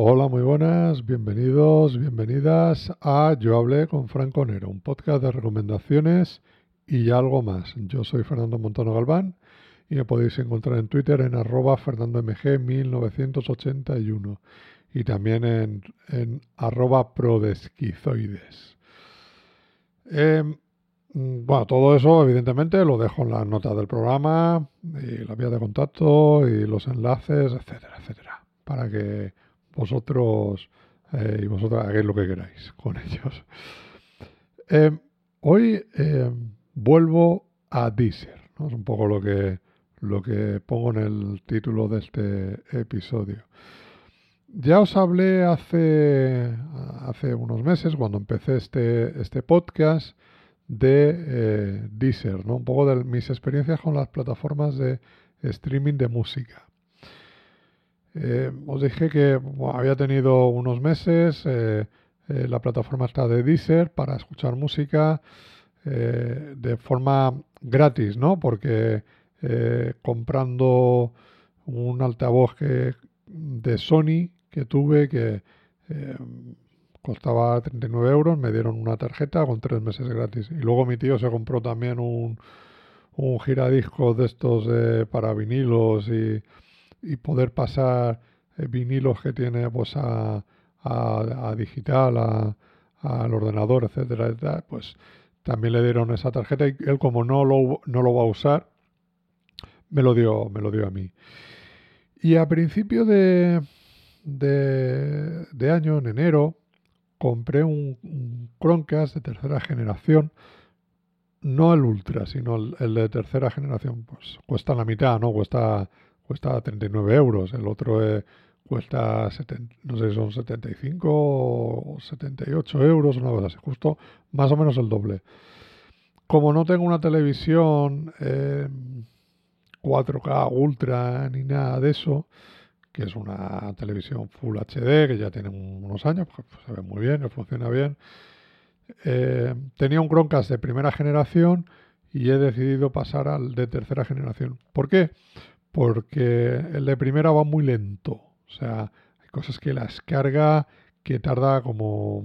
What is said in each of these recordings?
Hola, muy buenas, bienvenidos, bienvenidas a Yo hablé con Franco Nero, un podcast de recomendaciones y algo más. Yo soy Fernando Montano Galván y me podéis encontrar en Twitter en arroba fernandomg1981 y también en, arroba prodesquizoides. Em, bueno, todo eso evidentemente lo dejo en las notas del programa y la vía de contacto y los enlaces, etcétera, etcétera, para que vosotros eh, y vosotras hagáis lo que queráis con ellos. Em, hoy em, vuelvo a Deezer, ¿no? es un poco lo que, lo que pongo en el título de este episodio. Ya os hablé hace, hace unos meses, cuando empecé este, este podcast, de eh, Deezer, ¿no? un poco de mis experiencias con las plataformas de streaming de música. Eh, os dije que había tenido unos meses eh, eh, la plataforma está de Deezer para escuchar música de forma gratis, ¿no? Porque comprando un altavoz de Sony que tuve que costaba 39 euros, me dieron una tarjeta con tres meses gratis. Y luego mi tío se compró también un, un giradiscos de estos para vinilos y y poder pasar eh, vinilos que tiene pues a, a, digital, a, al ordenador, etcétera, pues también le dieron esa tarjeta y él como no lo, no lo va a usar, me lo dio, me lo dio a mí. Y a principio de, de, año, en enero, compré un, un, Chromecast de tercera generación, no el Ultra, sino el, el, de tercera generación, pues cuesta la mitad, ¿no? Cuesta cuesta 39 euros, el otro eh, cuesta, no sé son 75 o 78 euros, una cosa así, justo más o menos el doble. Como no tengo una televisión 4K em, Ultra ni nada de eso, que es una televisión Full HD que ya tiene unos años, pues, pues se ve muy bien, que funciona bien. Eh, tenía un Chromecast de primera generación y he decidido pasar al de tercera generación. ¿Por qué? Porque el de primera va muy lento. O sea, hay cosas que las carga que tarda como,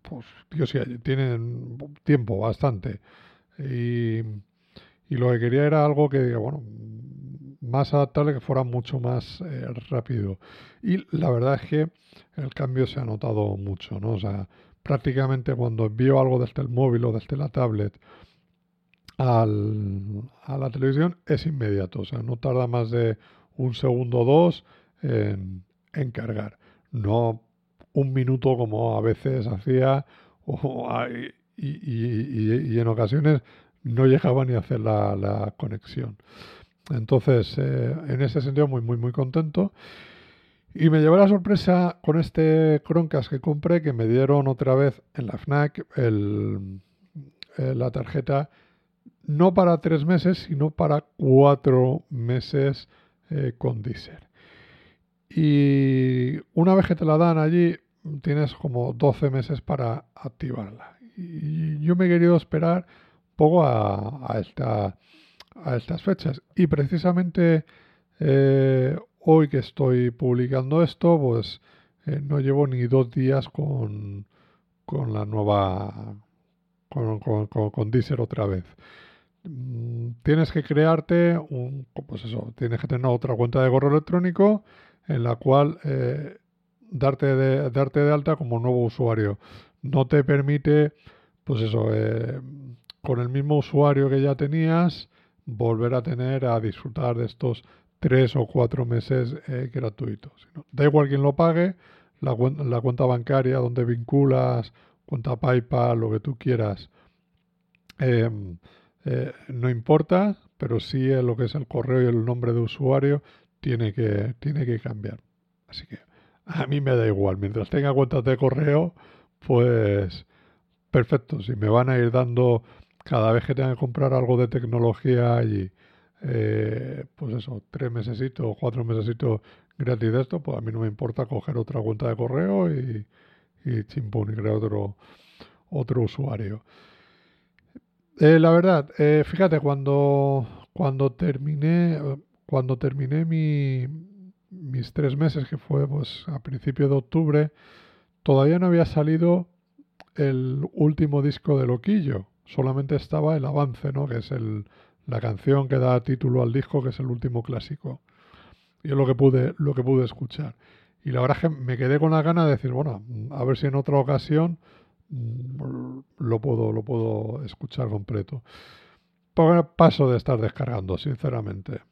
pues, Dios, tienen tiempo bastante. Y, lo que quería era algo que, bueno, más adaptable, que fuera mucho más eh, rápido. Y la verdad es que el cambio se ha notado mucho, ¿no? O sea, prácticamente cuando envío algo desde el móvil o desde la tablet al, a la televisión es inmediato, o sea, no tarda más de un segundo o dos en, en cargar. No un minuto como a veces hacía o, y, y, y, en ocasiones no llegaba ni a hacer la, la conexión. Entonces, eh, en ese sentido, muy, muy, muy contento. Y me llevé la sorpresa con este Chromecast que compré, que me dieron otra vez en la FNAC el, eh, la tarjeta no para tres meses, sino para cuatro meses eh, con Deezer. Y una vez que te la dan allí, tienes como 12 meses para activarla. Y yo me he querido esperar un poco a, esta, a estas fechas. Y precisamente eh, hoy que estoy publicando esto, pues eh, no llevo ni dos días con, con la nueva, con, con, otra vez. Mm, tienes que crearte un, pues eso, tienes que tener otra cuenta de correo electrónico en la cual eh, darte, de, darte de alta como nuevo usuario. No te permite, pues eso, eh, con el mismo usuario que ya tenías, volver a tener, a disfrutar de estos tres o cuatro meses eh, gratuitos. Da igual quien lo pague, la, la cuenta bancaria donde vinculas, cuenta PayPal, lo que tú quieras. Eh, no importa, pero sí lo que es el correo y el nombre de usuario tiene que, tiene que cambiar. Así que a mí me da igual. Mientras tenga cuentas de correo, pues perfecto. Si me van a ir dando cada vez que tenga que comprar algo de tecnología y eh, pues eso, tres meses o cuatro meses gratis de esto, pues a mí no me importa coger otra cuenta de correo y, y chimpón y crear otro, otro usuario. Eh, la verdad, eh, fíjate, cuando, cuando terminé, cuando terminé mi, mis tres meses, que fue pues a principios de octubre, todavía no había salido el último disco de Loquillo. Solamente estaba el avance, ¿no? Que es el, la canción que da título al disco, que es el último clásico. Y es lo que pude, lo que pude escuchar. Y la verdad es que me quedé con la gana de decir, bueno, a ver si en otra ocasión lo puedo, lo puedo escuchar completo. Paso de estar descargando, sinceramente.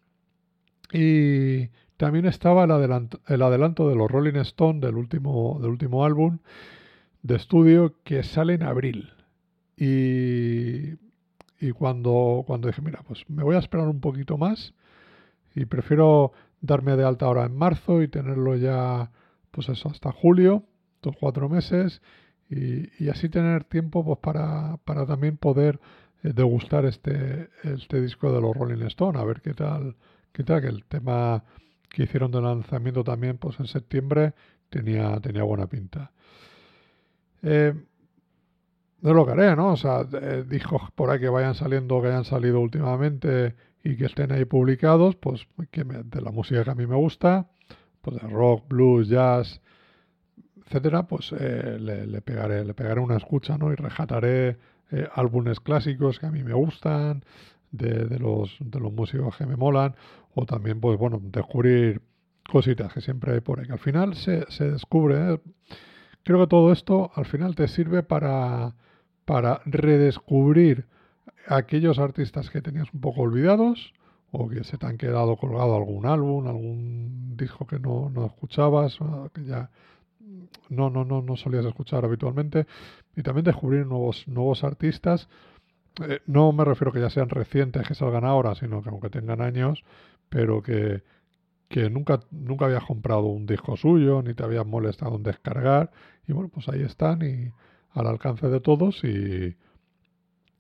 Y también estaba el adelanto, el adelanto de los Rolling Stones del último, del último álbum de estudio que sale en abril. Y y cuando, cuando dije, mira, pues me voy a esperar un poquito más y prefiero darme de alta ahora en marzo y tenerlo ya, pues eso, hasta julio, dos, cuatro meses, y, así tener tiempo pues para, para también poder eh, degustar este, este disco de los Rolling Stone, a ver qué tal, qué tal, que el tema que hicieron de lanzamiento también pues en septiembre tenía, tenía buena pinta. Eh, no lo haré, ¿no? O sea, eh, dijo por ahí que vayan saliendo, que hayan salido últimamente y que estén ahí publicados, pues que de la música que a mí me gusta, pues de rock, blues, jazz, etcétera, pues eh, le, pegaré, le pegaré una escucha, ¿no? Y rejataré eh, álbumes clásicos que a mí me gustan, de, de, los, de los músicos que me molan, o también, pues bueno, descubrir cositas que siempre hay por ahí. Al final se, se descubre. Creo que todo esto al final te sirve para para redescubrir aquellos artistas que tenías un poco olvidados o que se te han quedado colgado algún álbum, algún disco que no, no escuchabas, que ya no, no, no, no solías escuchar habitualmente, y también descubrir nuevos, nuevos artistas. Eh, no me refiero que ya sean recientes, que salgan ahora, sino que aunque tengan años, pero que, que nunca, nunca habías comprado un disco suyo, ni te habías molestado en descargar, y bueno, pues ahí están y, al alcance de todos y,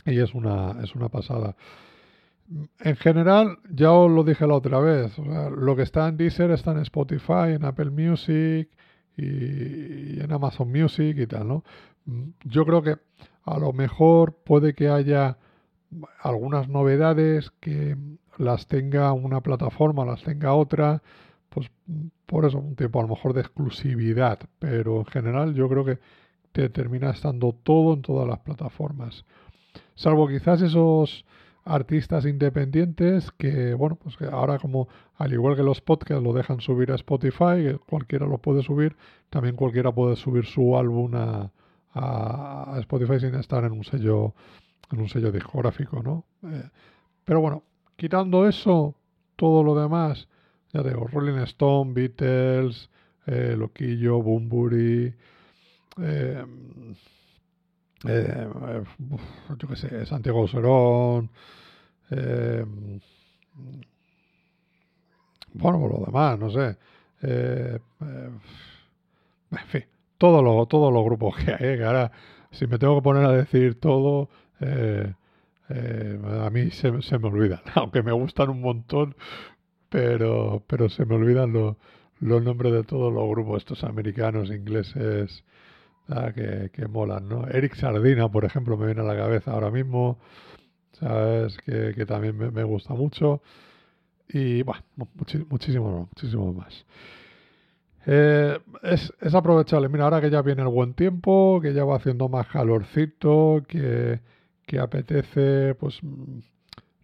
y es, una, es una pasada. En general, ya os lo dije la otra vez, lo que está en Deezer está en Spotify, en Apple Music y, en Amazon Music y tal, ¿no? Yo creo que a lo mejor puede que haya algunas novedades que las tenga una plataforma, las tenga otra, pues por eso un tiempo a lo mejor de exclusividad, pero en general yo creo que te termina estando todo en todas las plataformas. Salvo quizás esos artistas independientes que, bueno, pues que ahora como al igual que los podcasts lo dejan subir a Spotify, cualquiera lo puede subir, también cualquiera puede subir su álbum a, Spotify sin estar en un sello en un sello discográfico, ¿no? Eh, pero bueno, quitando eso, todo lo demás, ya digo, Rolling Stone, Beatles, eh, Loquillo, Bumburi, eh, eh, yo qué sé, Santiago Serón, eh, bueno, por lo demás, no sé. Eh, eh, en fin, todos los, todos los grupos que hay, que ahora, si me tengo que poner a decir todo, a mí se, se, me olvidan, aunque me gustan un montón, pero, pero se me olvidan los, los nombres de todos los grupos, estos americanos, ingleses, Ah, que, que, molan, ¿no? Eric Sardina, por ejemplo, me viene a la cabeza ahora mismo, ¿sabes? Que, que también me, gusta mucho. Y, bueno, muchísimo, muchísimo más. Eh, es, es, aprovechable. Mira, ahora que ya viene el buen tiempo, que ya va haciendo más calorcito, que, que apetece, pues,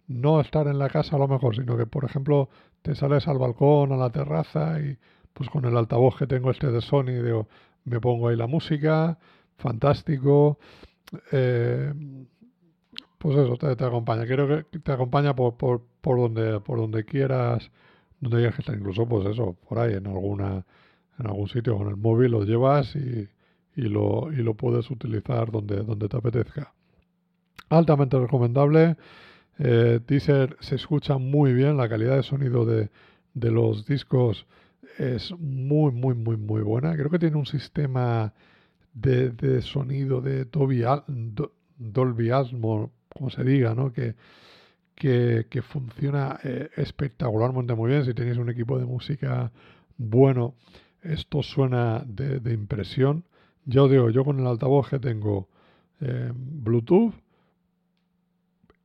no estar en la casa a lo mejor, sino que, por ejemplo, te sales al balcón, a la terraza y, pues, con el altavoz que tengo este de Sony, digo, me pongo ahí la música, fantástico. Eh, pues eso, te, acompaña. Quiero que te acompaña por, por, por, donde, por donde quieras, donde quieras que estar, incluso pues eso, por ahí en alguna, en algún sitio con el móvil lo llevas y, y lo, y lo puedes utilizar donde, donde te apetezca. Altamente recomendable. Eh, Deezer se escucha muy bien, la calidad de sonido de, de los discos es muy, muy, muy, muy buena. Creo que tiene un sistema de, sonido de Dolby, Dolby Atmos, como se diga, ¿no? Que, que, funciona eh, espectacularmente muy bien. Si tenéis un equipo de música bueno, esto suena de, impresión. Yo digo, yo con el altavoz que tengo eh, Bluetooth,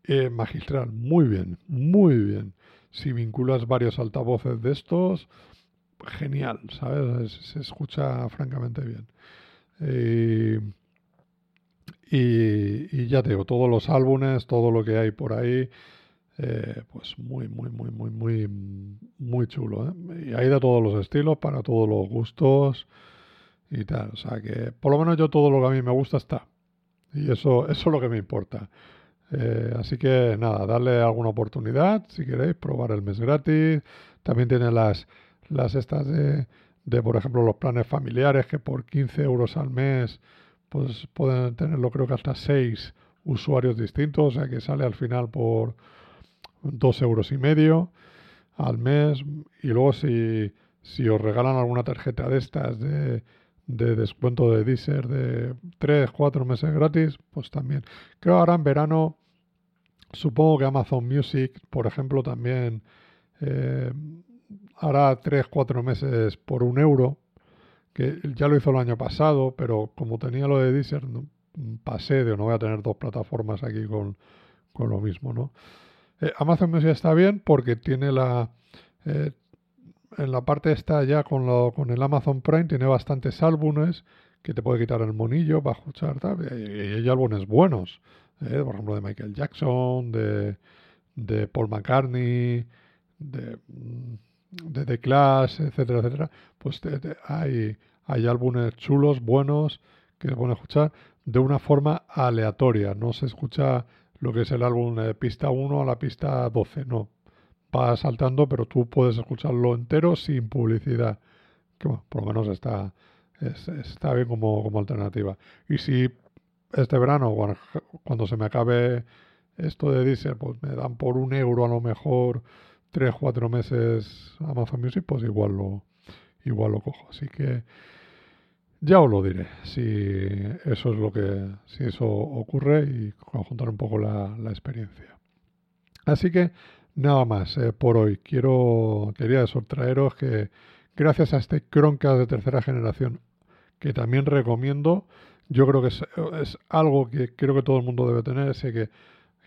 eh, magistral, muy bien, muy bien. Si vinculas varios altavoces de estos, genial, ¿sabes? Se, escucha francamente bien. y, ya te digo, todos los álbumes, todo lo que hay por ahí, eh, pues muy, muy, muy, muy, muy, muy chulo. ¿eh? Y hay de todos los estilos, para todos los gustos y tal. O sea que, por lo menos yo todo lo que a mí me gusta está. Y eso, eso es lo que me importa. Eh, así que nada, darle alguna oportunidad si queréis, probar el mes gratis. También tiene las, las estas de, de, por ejemplo, los planes familiares que por 15 euros al mes pues pueden tenerlo creo que hasta 6 usuarios distintos, o sea que sale al final por 2 euros y medio al mes. Y luego si, si os regalan alguna tarjeta de estas de, de descuento de Deezer de 3, 4 meses gratis, pues también. Creo ahora en verano, supongo que Amazon Music, por ejemplo, también eh, hará 3, 4 meses por un euro, que ya lo hizo el año pasado, pero como tenía lo de Deezer, pasé de no voy a tener dos plataformas aquí con, con lo mismo, ¿no? Eh, Amazon Music está bien porque tiene la... Eh, en la parte esta ya con, lo, con el Amazon Prime tiene bastantes álbumes que te puede quitar el monillo para escuchar y, hay álbumes buenos eh, por ejemplo de Michael Jackson de, de Paul McCartney de, de The Clash etcétera etcétera pues hay, hay álbumes chulos buenos que se pueden escuchar de una forma aleatoria no se escucha lo que es el álbum de pista 1 a la pista 12. No, va saltando, pero tú puedes escucharlo entero sin publicidad. Que bueno, por lo menos está, está bien como, como alternativa. Y si este verano, cuando, se me acabe esto de Deezer, pues me dan por un euro a lo mejor 3, 4 meses Amazon Music, pues igual lo, igual lo cojo. Así que ya os lo diré si eso es lo que, si eso ocurre y conjuntar un poco la, la experiencia. Así que nada más eh, por hoy. Quiero, quería traeros que gracias a este Chromecast de tercera generación que también recomiendo, yo creo que es, algo que creo que todo el mundo debe tener. Sé que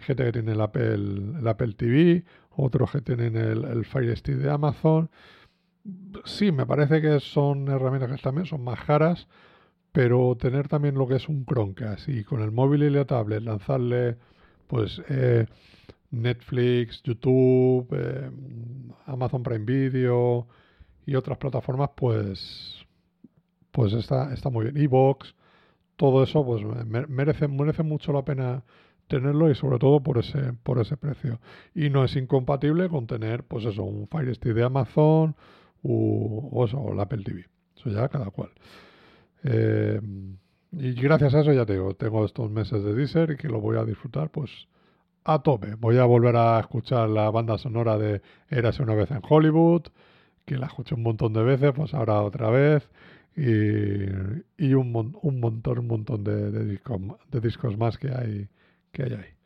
gente que tiene el Apple, el Apple TV, otros que tienen el, el Fire Stick de Amazon sí, me parece que son herramientas que también son más caras, pero tener también lo que es un Chromecast y con el móvil y la tablet lanzarle pues eh, Netflix, YouTube, eh, Amazon Prime Video y otras plataformas, pues pues está, está muy bien. Evox, todo eso, pues merece, merece mucho la pena tenerlo y sobre todo por ese, por ese precio. Y no es incompatible con tener, pues eso, un Fire Stick de Amazon, o, o, el Apple TV. Eso ya cada cual. Eh, y gracias a eso ya tengo, tengo estos meses de Deezer y que lo voy a disfrutar pues a tope. Voy a volver a escuchar la banda sonora de Érase una vez en Hollywood, que la escuché un montón de veces, pues ahora otra vez. Y, y un, un, montón, un montón de, discos, de discos más que hay, que hay ahí.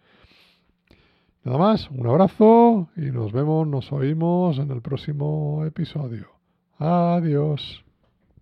Nada más, un abrazo y nos vemos, nos oímos en el próximo episodio. Adiós.